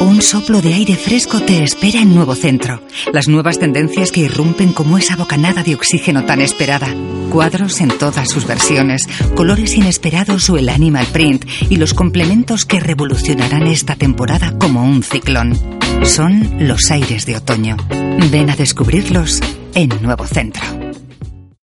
Un soplo de aire fresco te espera en Nuevo Centro. Las nuevas tendencias que irrumpen como esa bocanada de oxígeno tan esperada. Cuadros en todas sus versiones, colores inesperados o el animal print y los complementos que revolucionarán esta temporada como un ciclón. Son los aires de otoño. Ven a descubrirlos en Nuevo Centro.